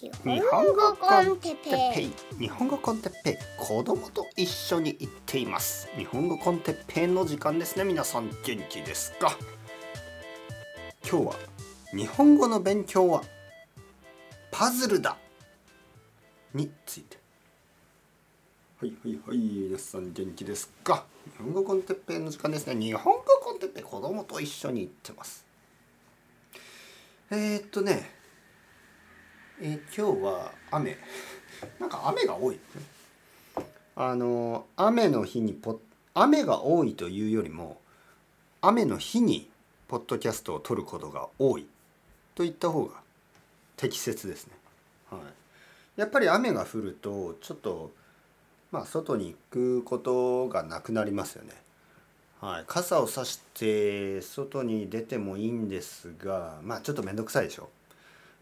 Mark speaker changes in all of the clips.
Speaker 1: 日本語 con テッペイ。
Speaker 2: 日本語 con テッペイ。子供と一緒に行っています。日本語 con テッペイの時間ですね。皆さん元気ですか？今日は日本語の勉強はパズルだ。について。はいはいはい。皆さん元気ですか？日本語 con テッペイの時間ですね。日本語 con テッペイ。子供と一緒に行ってます。えー、っとね。え、今日は雨 なんか雨が多いあの雨の日にポ雨が多いというよりも雨の日にポッドキャストを撮ることが多いと言った方が適切ですね。はい、やっぱり雨が降るとちょっとまあ外に行くことがなくなりますよね。はい、傘を差して外に出てもいいんですがまあちょっと面倒くさいでしょ。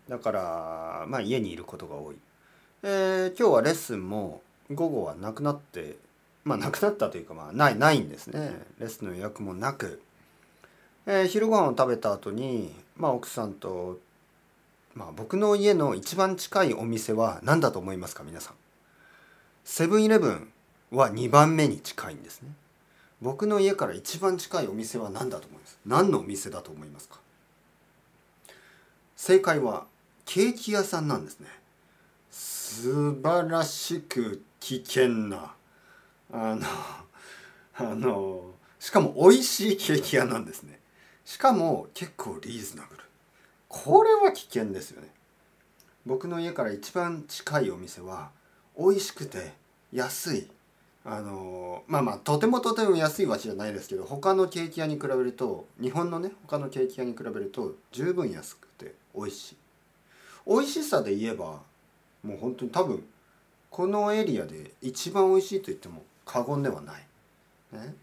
Speaker 2: だからまあ家にいることが多い、えー、今日はレッスンも午後はなくなってまあなくなったというかまあないないんですね。レッスンの予約もなく、えー、昼ご飯を食べた後にまあ奥さんとまあ僕の家の一番近いお店は何だと思いますか皆さん。セブンイレブンは2番目に近いんですね。僕の家から一番近いお店は何だと思います？何のお店だと思いますか？正解はケーキ屋さんなんですね。素晴らしく危険なあの あのしかも美味しいケーキ屋なんですね。しかも結構リーズナブル。これは危険ですよね。僕の家から一番近いお店は美味しくて安いあのまあまあとてもとても安いわけじゃないですけど他のケーキ屋に比べると日本のね他のケーキ屋に比べると十分安くて美味しい。美味しさで言えばもう本当に多分このエリアで一番美味しいと言っても過言ではない。ね、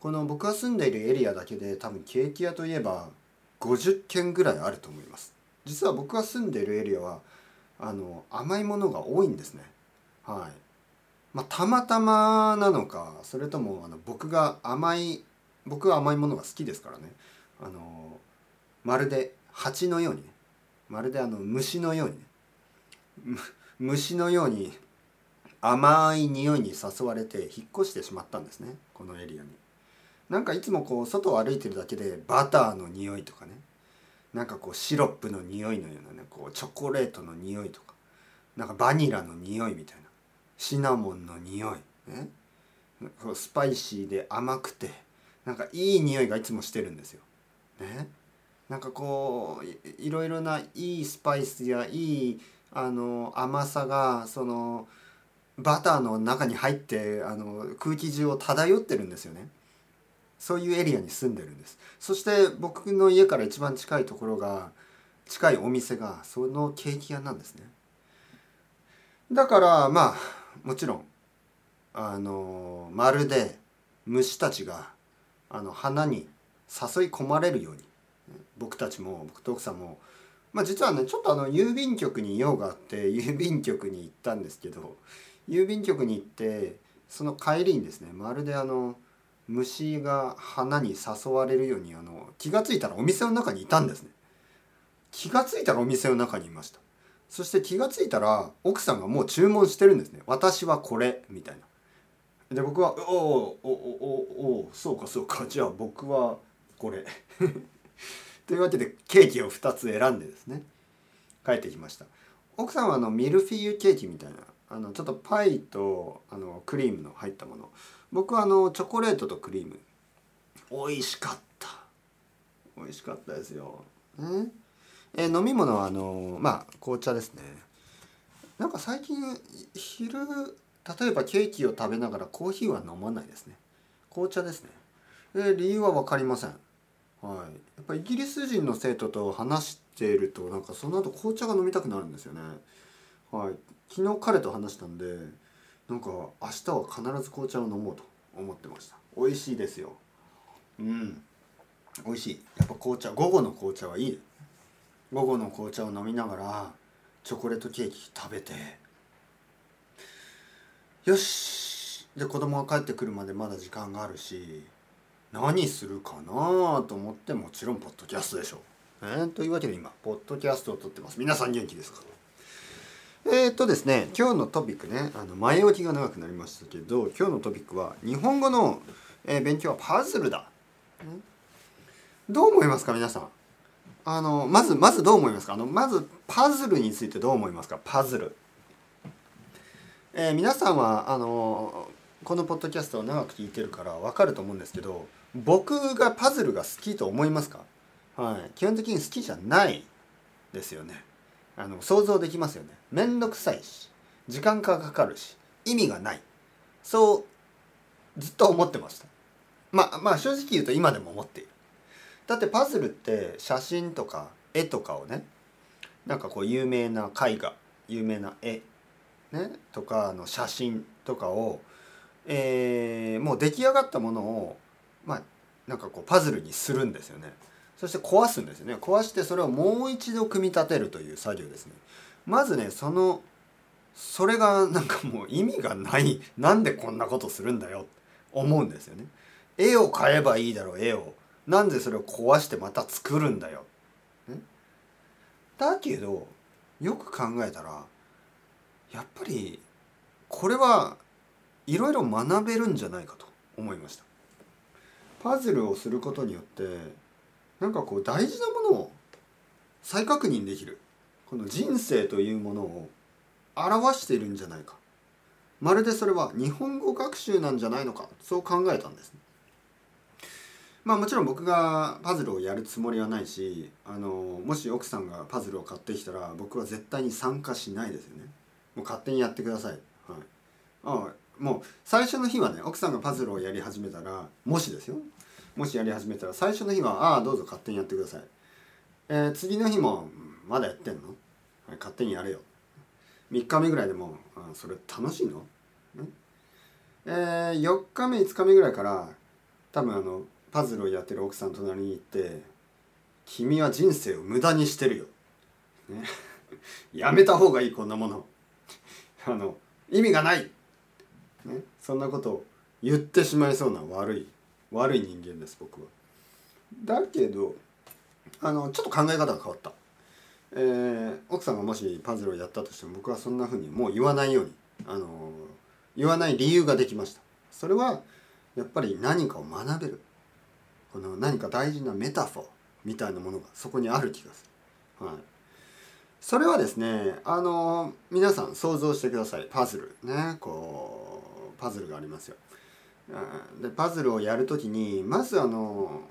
Speaker 2: この僕が住んでいるエリアだけで多分ケーキ屋といえば50軒ぐらいあると思います。実は僕が住んでいるエリアはあの甘いものが多いんですね。はい。まあ、たまたまなのかそれともあの僕が甘い僕は甘いものが好きですからねあのまるで蜂のようにねまるであの虫のようにね。虫のように甘い匂いに誘われて引っ越してしまったんですね。このエリアに。なんかいつもこう外を歩いてるだけでバターの匂いとかね。なんかこうシロップの匂いのようなね。こうチョコレートの匂いとか。なんかバニラの匂いみたいな。シナモンの匂い。ね。スパイシーで甘くてなんかいい匂いがいつもしてるんですよ。ね。なんかこういろいろないいスパイスやいいあの甘さがそのバターの中に入ってあの空気中を漂ってるんですよね。そういうエリアに住んでるんです。そして僕の家から一番近いところが近いお店がそのケーキ屋なんですね。だからまあもちろんあのまるで虫たちがあの花に誘い込まれるように僕たちも僕と奥さんもまあ実はねちょっとあの郵便局に用があって 郵便局に行ったんですけど郵便局に行ってその帰りにですねまるであの虫が花に誘われるようにあの気が付いたらお店の中にいたんですね。気が付いたらお店の中にいました。そして気が付いたら奥さんがもう注文してるんですね。私はこれみたいな。で僕は「おおおおおそうかそうか。じゃあ僕はこれ。というわけでケーキを2つ選んでですね帰ってきました。奥さんはあのミルフィーユケーキみたいなあのちょっとパイとあのクリームの入ったもの。僕はあのチョコレートとクリーム。美味しかった。美味しかったですよ、ね。え、飲み物はあのまあ紅茶ですね。なんか最近昼例えばケーキを食べながらコーヒーは飲まないですね。紅茶ですね、えー、理由は分かりません。はい、やっぱイギリス人の生徒と話しているとなんかその後紅茶が飲みたくなるんですよね。はい、昨日彼と話したんでなんか明日は必ず紅茶を飲もうと思ってました。美味しいですよ。うん、美味しい。やっぱ紅茶午後の紅茶はいい。午後の紅茶を飲みながらチョコレートケーキ食べてよしで子供が帰ってくるまでまだ時間があるし何するかなと思ってもちろんポッドキャストでしょう。えー、というわけで今ポッドキャストを撮ってます皆さん元気ですか？えー、っとですね今日のトピックねあの前置きが長くなりましたけど今日のトピックは日本語の、えー勉強はパズルだ。どう思いますか皆さん？あのまずまずどう思いますか？あのまずパズルについてどう思いますか？パズル。えー皆さんはあのこのポッドキャストを長く聞いてるから分かると思うんですけど僕がパズルが好きと思いますか？はい。基本的に好きじゃないですよね。あの想像できますよね。面倒くさいし時間がかかるし意味がない。そうずっと思ってました。まあまあ正直言うと今でも思っている。だってパズルって写真とか絵とかをねなんかこう有名な絵画有名な絵ねとかの写真とかをえーもう出来上がったものをまあなんかこうパズルにするんですよね。そして壊すんですよね。壊してそれをもう一度組み立てるという作業ですね。まずねそのそれがなんかもう意味がない。なんでこんなことするんだよ。思うんですよね。絵を買えばいいだろう絵を。なんでそれを壊してまた作るんだよ、ね、だけどよく考えたらやっぱりこれはいろいろ学べるんじゃないかと思いました。パズルをすることによってなんかこう大事なものを再確認できる。この人生というものを表しているんじゃないか。まるでそれは日本語学習なんじゃないのか。そう考えたんですね。まあもちろん僕がパズルをやるつもりはないしあのもし奥さんがパズルを買ってきたら僕は絶対に参加しないですよね。もう勝手にやってください、はい、ああもう最初の日はね奥さんがパズルをやり始めたらもしですよ。もしやり始めたら最初の日は「ああどうぞ勝手にやってください」えー次の日も「まだやってんの、はい、勝手にやれよ」3日目ぐらいでも「あそれ楽しいの?ね」えー4日目5日目ぐらいから多分あのパズルをやってる奥さんの隣に行って「君は人生を無駄にしてるよ」ね、やめた方がいいこんなもの。あの意味がない、ね、そんなことを言ってしまいそうな悪い悪い人間です僕は。だけどあのちょっと考え方が変わった。えー奥さんがもしパズルをやったとしても僕はそんな風にもう言わないようにあの言わない理由ができました。それはやっぱり何かを学べるこの何か大事なメタフォーみたいなものがそこにある気がする。はいそれはですねあの皆さん想像してくださいパズルねこうパズルがありますよ。でパズルをやるときにまずあの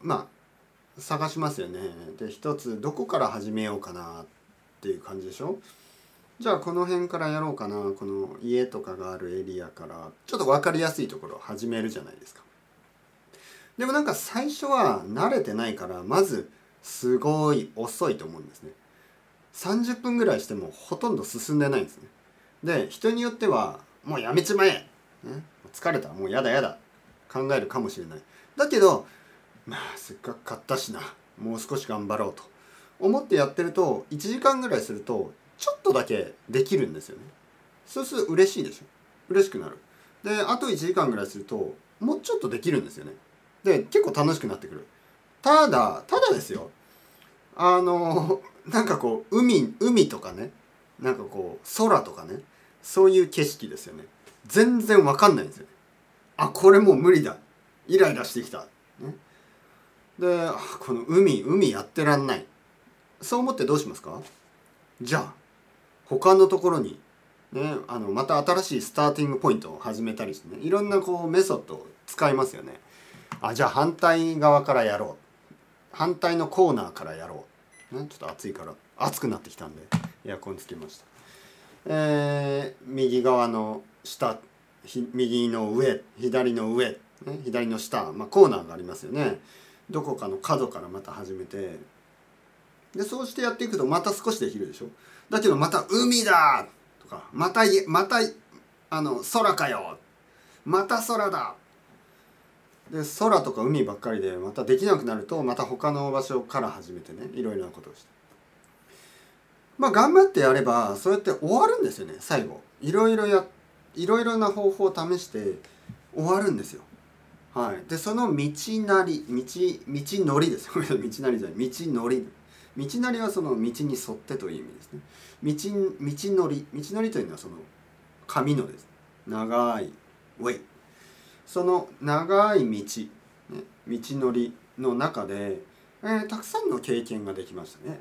Speaker 2: まあ探しますよね。で一つどこから始めようかなっていう感じでしょ。じゃあこの辺からやろうかな。この家とかがあるエリアから。ちょっと分かりやすいところ始めるじゃないですか。でもなんか最初は慣れてないからまずすごい遅いと思うんですね。30分ぐらいしてもほとんど進んでないんですね。で人によってはもうやめちまえ、ね、疲れた。もうやだやだ。考えるかもしれない。だけどまあせっかく買ったしな。もう少し頑張ろうと思ってやってると1時間ぐらいするとちょっとだけできるんですよね。そうすると嬉しいでしょ嬉しくなる。であと1時間ぐらいするともうちょっとできるんですよね。で結構楽しくなってくる。ただただですよ。あのなんかこう海海とかね。なんかこう空とかね。そういう景色ですよね。全然わかんないんですよ。あこれもう無理だ。イライラしてきた、ね、でこの海海やってらんない。そう思ってどうしますか？じゃあ他のところにねあのまた新しいスターティングポイントを始めたりしてね。いろんなこうメソッドを使いますよね。あじゃあ反対側からやろう。反対のコーナーからやろう、ね、ちょっと暑いから暑くなってきたんでエアコンつけました。えー右側の下右の上左の上、ね、左の下、まあ、コーナーがありますよね。どこかの角からまた始めて。でそうしてやっていくとまた少しできるでしょ。だけどまた「海だ!」とか「またまたあの空かよ!」また空だ。で空とか海ばっかりでまたできなくなるとまた他の場所から始めてねいろいろなことをして。まあ頑張ってやればそうやって終わるんですよね最後。いろいろやっていろいろな方法を試して終わるんですよ。はい。でその道なり道道のりです。ごめんなさい道なりじゃない。道のり。道なりはその道に沿ってという意味ですね。道道のり。道のりというのはその紙のです。長い。ウェイその長い道、ね、道のりの中で、えー、たくさんの経験ができましたね。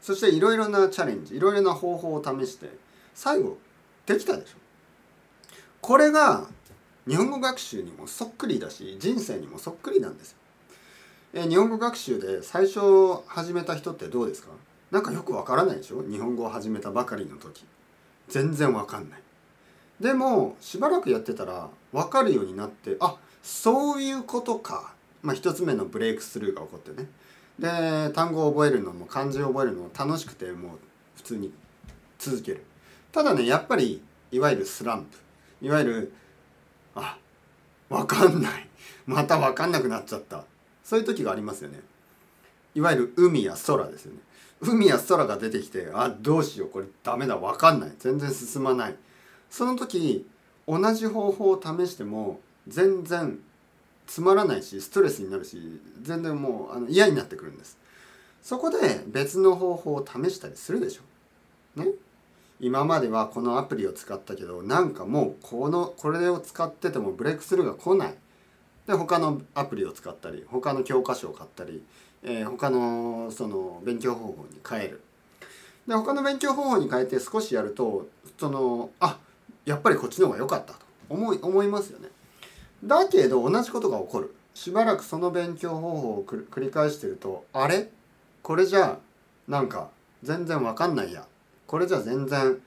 Speaker 2: そしていろいろなチャレンジいろいろな方法を試して最後できたでしょ。これが日本語学習にもそっくりだし人生にもそっくりなんですよ。え日本語学習で最初始めた人ってどうですか？なんかよくわからないでしょ？日本語を始めたばかりの時。全然わかんない。でもしばらくやってたらわかるようになってあそういうことか。まあ一つ目のブレイクスルーが起こってね。で単語を覚えるのも漢字を覚えるのも楽しくてもう普通に続ける。ただねやっぱりいわゆるスランプ。いわゆるあわかんない。またわかんなくなっちゃった。そういう時がありますよね。いわゆる海や空ですよね。海や空が出てきてあどうしよう。これダメだ。わかんない。全然進まない。その時同じ方法を試しても全然つまらないしストレスになるし全然もうあの嫌になってくるんです。そこで別の方法を試したりするでしょ。ね。今まではこのアプリを使ったけどなんかもうこのこれを使っててもブレイクスルーが来ない。で他のアプリを使ったり他の教科書を買ったり、えー、他のその勉強方法に変える。で他の勉強方法に変えて少しやるとそのあやっぱりこっちの方が良かったと。思い思いますよね。だけど同じことが起こる。しばらくその勉強方法を繰り返してるとあれ？これじゃなんか全然わかんないや。これじゃ全然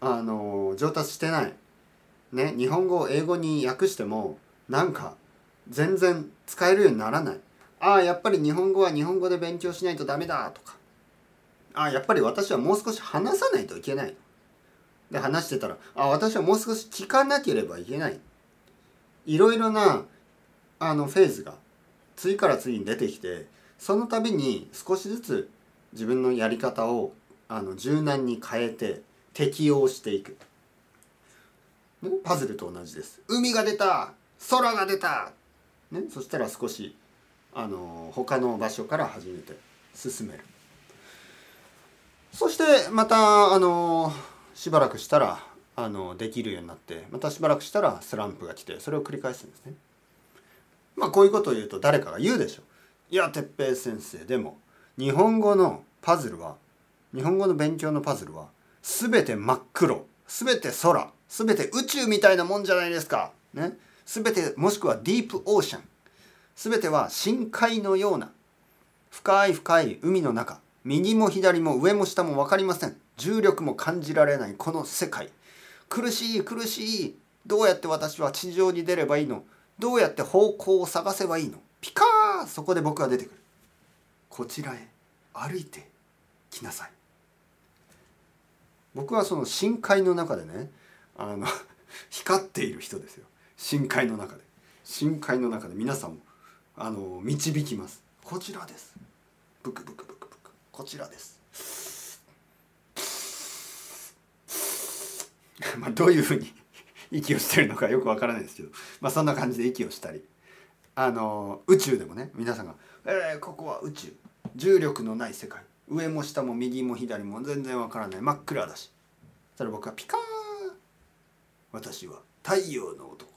Speaker 2: あの上達してない。ね、日本語を英語に訳してもなんか全然使えるようにならない。ああやっぱり日本語は日本語で勉強しないとダメだとかああやっぱり私はもう少し話さないといけないで話してたらああ私はもう少し聞かなければいけないいろいろなあのフェーズが次から次に出てきてその度に少しずつ自分のやり方をあの柔軟に変えて適用していく、パズルと同じです。海が出た空が出た、ね、そしたら少しあの他の場所から始めて進める。そしてまたあのしばらくしたらあのできるようになってまたしばらくしたらスランプが来てそれを繰り返すんですね。まあこういうことを言うと誰かが言うでしょう。いや哲平先生でも日本語のパズルは日本語の勉強のパズルは全て真っ黒全て空全て宇宙みたいなもんじゃないですか。ね、全てもしくはディープオーシャン。全ては深海のような深い深い海の中右も左も上も下も分かりません。重力も感じられないこの世界。苦しい苦しい。どうやって私は地上に出ればいいの？どうやって方向を探せばいいの？ピカーそこで僕は出てくる。こちらへ歩いてきなさい。僕はその深海の中でねあの 光っている人ですよ。深海の中で。深海の中で皆さんもあの導きます。こちらです。ブクブクブクブク。こちらです。まあどういうふうに 息をしてるのかよくわからないですけど、まあ、そんな感じで息をしたり。あの宇宙でもね皆さんが「えー、ここは宇宙。重力のない世界。上も下も右も左も全然わからない。真っ暗だし。それ僕はピカーン。私は太陽の男。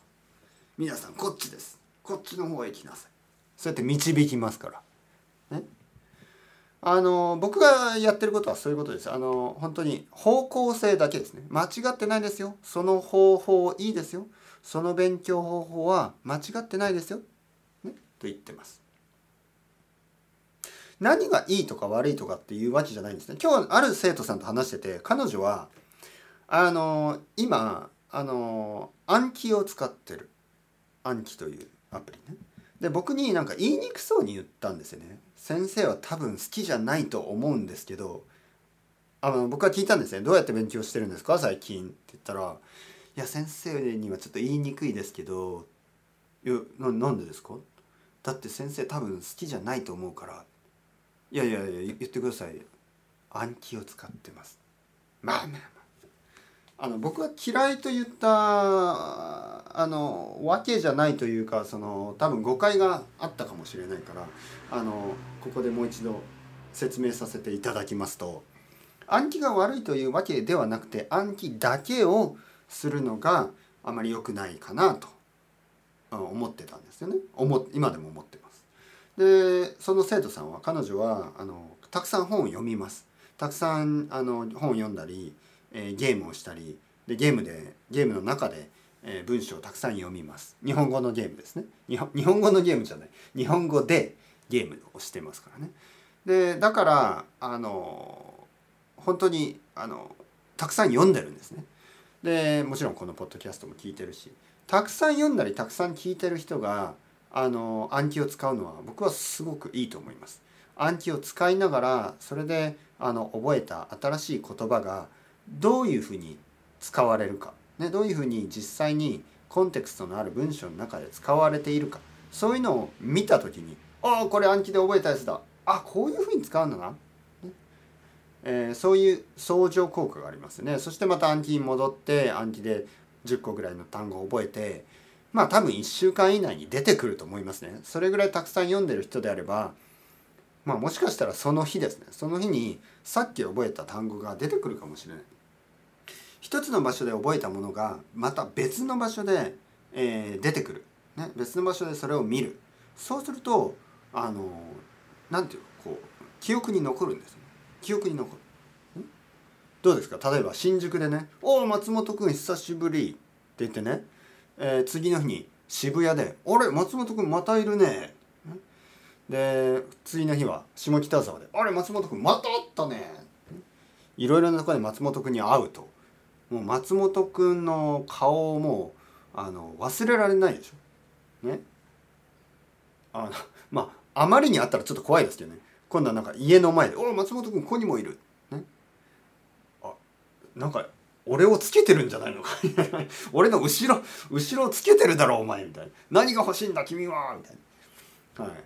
Speaker 2: 皆さんこっちです。こっちの方へ来なさい。そうやって導きますから。ね。あの僕がやってることはそういうことです。あの本当に方向性だけですね。間違ってないですよ。その方法いいですよ。その勉強方法は間違ってないですよ、ね、と言ってます。何がいいとか悪いとかっていうわけじゃないんですね。今日ある生徒さんと話してて彼女はあの今あの暗記を使ってる。暗記というアプリね。で僕になんか言いにくそうに言ったんですよね。先生は多分好きじゃないと思うんですけどあの僕は聞いたんですね。どうやって勉強してるんですか？最近って言ったらいや先生にはちょっと言いにくいですけどいやななんでですか？だって先生多分好きじゃないと思うからいやいやいや言ってください。暗記を使ってます。まあまああ。の僕は嫌いと言ったあのわけじゃないというかその多分誤解があったかもしれないからあのここでもう一度説明させていただきますと。暗記が悪いというわけではなくて暗記だけをするのがあまり良くないかなと思ってたんですよね。思今でも思ってでその生徒さんは彼女はあのたくさん本を読みます。たくさんあの本を読んだり、えー、ゲームをしたりでゲームでゲームの中で、えー、文章をたくさん読みます。日本語のゲームですね。日本日本語のゲームじゃない。日本語でゲームをしてますからね。でだからあの本当にあのたくさん読んでるんですね。でもちろんこのポッドキャストも聞いてるしたくさん読んだりたくさん聞いてる人があの暗記を使うのは僕はすごくいいと思います。暗記を使いながらそれであの覚えた新しい言葉がどういうふうに使われるか、ね、どういうふうに実際にコンテクストのある文章の中で使われているか。そういうのを見た時に「ああこれ暗記で覚えたやつだ。あこういうふうに使うんだな」ね。えー、そういう相乗効果がありますね。そしてまた暗記に戻って暗記で10個ぐらいの単語を覚えてまあ多分1週間以内に出てくると思いますね。それぐらいたくさん読んでる人であればまあもしかしたらその日ですね。その日にさっき覚えた単語が出てくるかもしれない。一つの場所で覚えたものがまた別の場所で、えー、出てくる、ね、別の場所でそれを見る。そうするとあのなんていうかこう記憶に残るんです、ね、記憶に残る。どうですか？例えば新宿でね「おお松本君久しぶり」って言ってね、えー、次の日に渋谷で「あれ松本君またいるね」で次の日は下北沢で「あれ松本君また会ったね」いろいろなところで松本君に会うと。もう松本君の顔をもうあの忘れられないでしょ。ね？あの まああまりにあったらちょっと怖いですけどね。今度はなんか家の前で「お松本君ここにもいる」ね？あなんか俺をつけてるんじゃないの？か 俺の後ろ後ろをつけてるだろお前みたいな。何が欲しいんだ君はみたいな。はい。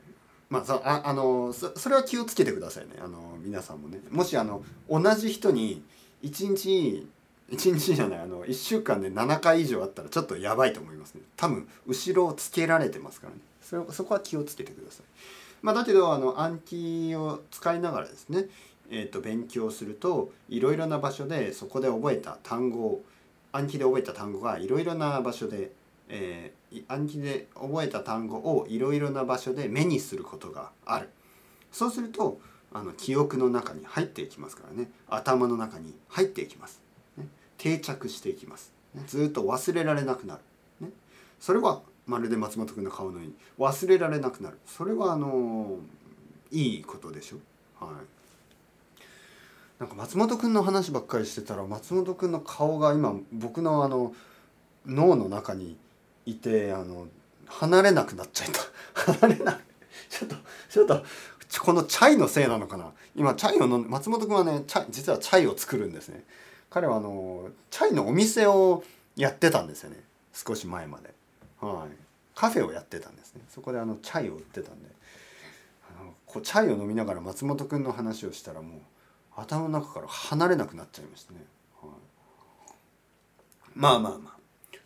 Speaker 2: まあ、ああのそそれは気をつけてくださいね。あの皆さんもね。もしあの同じ人に1日1日じゃないあの1週間で7回以上あったらちょっとやばいと思いますね。多分後ろをつけられてますからね。そそこは気をつけてください。まあだけどあの暗記を使いながらですね。えーと、勉強するといろいろな場所でそこで覚えた単語を暗記で覚えた単語がいろいろな場所でえー、暗記で覚えた単語をいろいろな場所で目にすることがある。そうするとあの記憶の中に入っていきますからね。頭の中に入っていきます、ね、定着していきます、ね、ずっと忘れられなくなる、ね、それはまるで松本君の顔のように忘れられなくなる。それはあのいいことでしょ。はい。なんか松本君の話ばっかりしてたら松本君の顔が今僕のあの脳の中にいてあの離れなくなっちゃいた。離れないちょっとちょっとこのチャイのせいなのかな。今チャイを飲ん松本君はねチャ実はチャイを作るんですね。彼はあのチャイのお店をやってたんですよね。少し前まで。はい。カフェをやってたんですね。そこであのチャイを売ってたんで。あのこうチャイを飲みながら松本君の話をしたらもう頭の中から離れなくなっちゃいましたね、はい、まあまあまあ。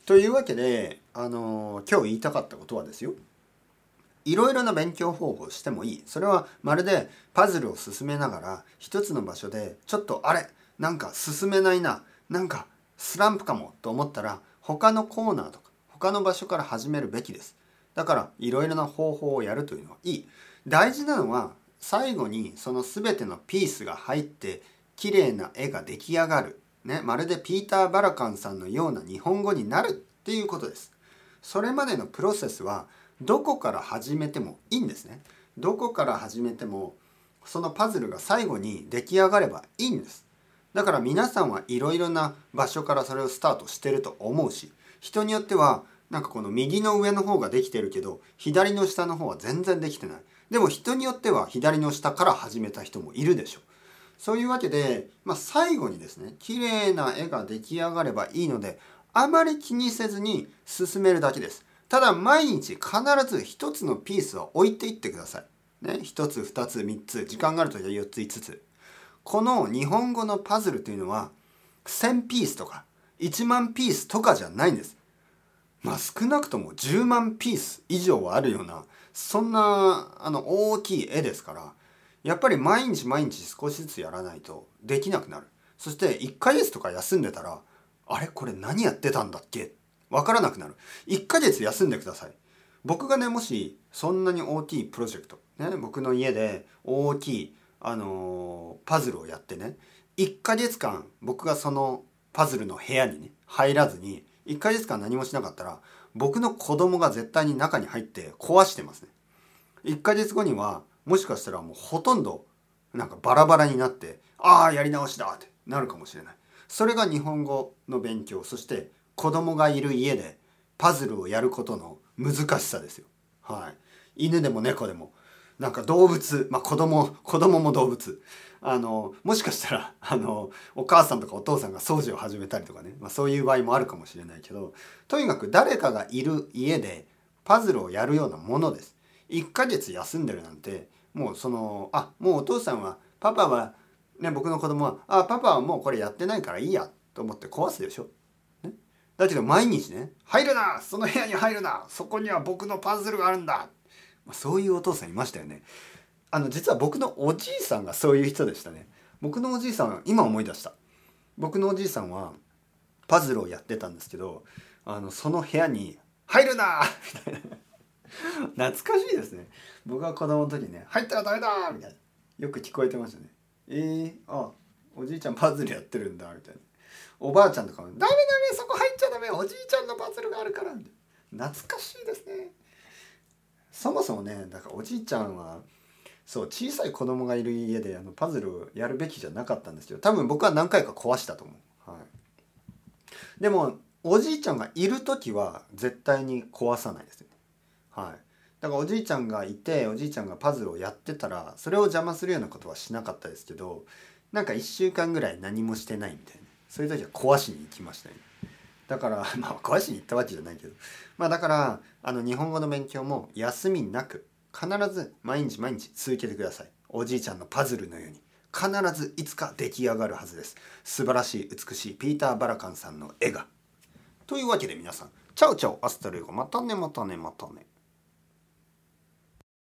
Speaker 2: というわけであの今日言いたかったことはですよ。いろいろな勉強方法をしてもいい。それはまるでパズルを進めながら一つの場所でちょっとあれなんか進めないななんかスランプかもと思ったら他のコーナーとか他の場所から始めるべきです。だからいろいろな方法をやるというのはいい。大事なのは最後にその全てのピースが入って綺麗な絵が出来上がる、ね、まるでピーター・バラカンさんのような日本語になるっていうことです。それまでのプロセスはどこから始めてもいいんですね。どこから始めてもそのパズルが最後に出来上がればいいんです。だから皆さんはいろいろな場所からそれをスタートしてると思うし人によってはなんかこの右の上の方ができてるけど左の下の方は全然できてない。でも人によっては左の下から始めた人もいるでしょうそういうわけで、まあ、最後にですね綺麗な絵が出来上がればいいのであまり気にせずに進めるだけです。ただ毎日必ず一つのピースを置いていってください。ね、一つ、二つ、三つ、時間があるときは四つ、五つ。この日本語のパズルというのは1000ピースとか1万ピースとかじゃないんです。まあ少なくとも10万ピース以上はあるようなそんなあの大きい絵ですからやっぱり毎日毎日少しずつやらないとできなくなる。そして1ヶ月とか休んでたらあれこれ何やってたんだっけ？わからなくなる。1ヶ月休んでください。僕がねもしそんなに大きいプロジェクト、ね、僕の家で大きい、あのーパズルをやってね1ヶ月間僕がそのパズルの部屋にね入らずに1ヶ月間何もしなかったら僕の子供が絶対に中に入って壊してますね。1ヶ月後にはもしかしたらもうほとんどなんかバラバラになってああやり直しだってなるかもしれない。それが日本語の勉強そして子供がいる家でパズルをやることの難しさですよ。はい。犬でも猫でもなんか動物まあ子供子供も動物。あのもしかしたらあのお母さんとかお父さんが掃除を始めたりとかね、まあ、そういう場合もあるかもしれないけどとにかく誰かがいる家でパズルをやるようなものです。1ヶ月休んでるなんてもうそのあもうお父さんはパパはね僕の子供はあパパはもうこれやってないからいいやと思って壊すでしょ、だけど毎日ね入るなその部屋に入るなそこには僕のパズルがあるんだそういうお父さんいましたよね。あの実は僕のおじいさんがそういう人でしたね。僕のおじいさんは今思い出した。僕のおじいさんはパズルをやってたんですけどあのその部屋に「入るな! 」みたいな。懐かしいですね。僕が子供の時ね「入ったらダメだ!」みたいな。よく聞こえてましたね。えー、あおじいちゃんパズルやってるんだ。みたいな。おばあちゃんとかも「ダメダメそこ入っちゃダメおじいちゃんのパズルがあるから」懐かしいですね。そもそもねだからおじいちゃんはそう小さい子供がいる家であのパズルをやるべきじゃなかったんですよ。多分僕は何回か壊したと思う、はい、でもおじいちゃんがいる時は絶対に壊さないですよね。はい。だからおじいちゃんがいておじいちゃんがパズルをやってたらそれを邪魔するようなことはしなかったですけどなんか1週間ぐらい何もしてないみたいな。そういう時は壊しに行きましたね。だから まあ壊しに行ったわけじゃないけど。まあだからあの日本語の勉強も休みなく必ず毎日毎日続けてください。おじいちゃんのパズルのように。必ずいつか出来上がるはずです。素晴らしい美しいピーター・バラカンさんの絵が。というわけで皆さん chao chao hasta luego またねまたねまたね。